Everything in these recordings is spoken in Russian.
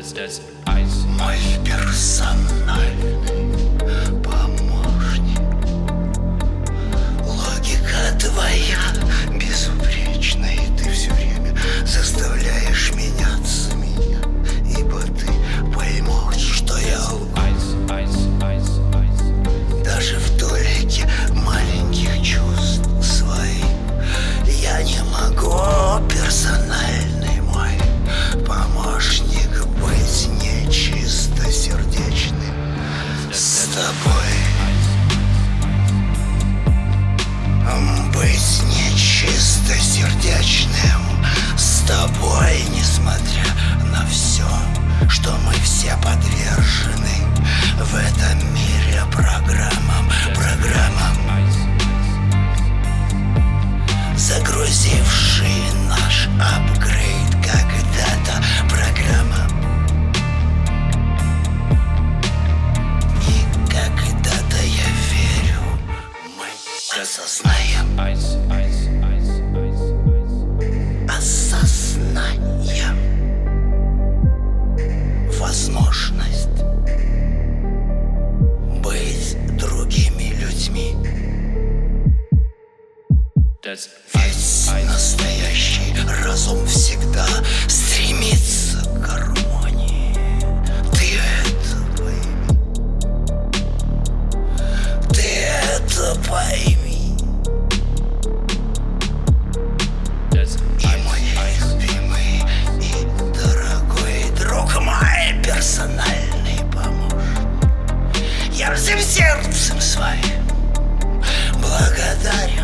Мой персональный помощник. Логика твоя безупречна И ты все время заставляешь меняться меня Ибо ты поймешь, что я. Даже в толике маленьких чувств своих Я не могу, персональный Несмотря на все, что мы все подвержены. В этом мире программам, программам Загрузивший наш апгрейд когда-то программа. И когда-то я верю, мы осознаем, Eis, Eis. настоящий разум всегда стремится к гармонии. Ты это пойми. Ты это пойми. И мой любимый и дорогой друг мой персональный помощник. Я всем сердцем своим благодарен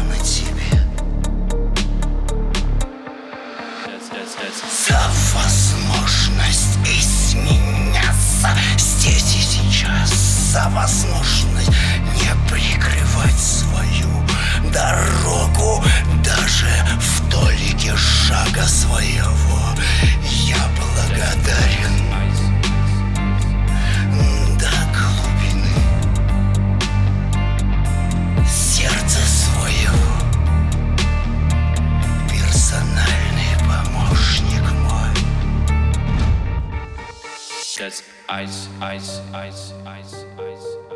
says ice, ice, ice, ice, ice, ice.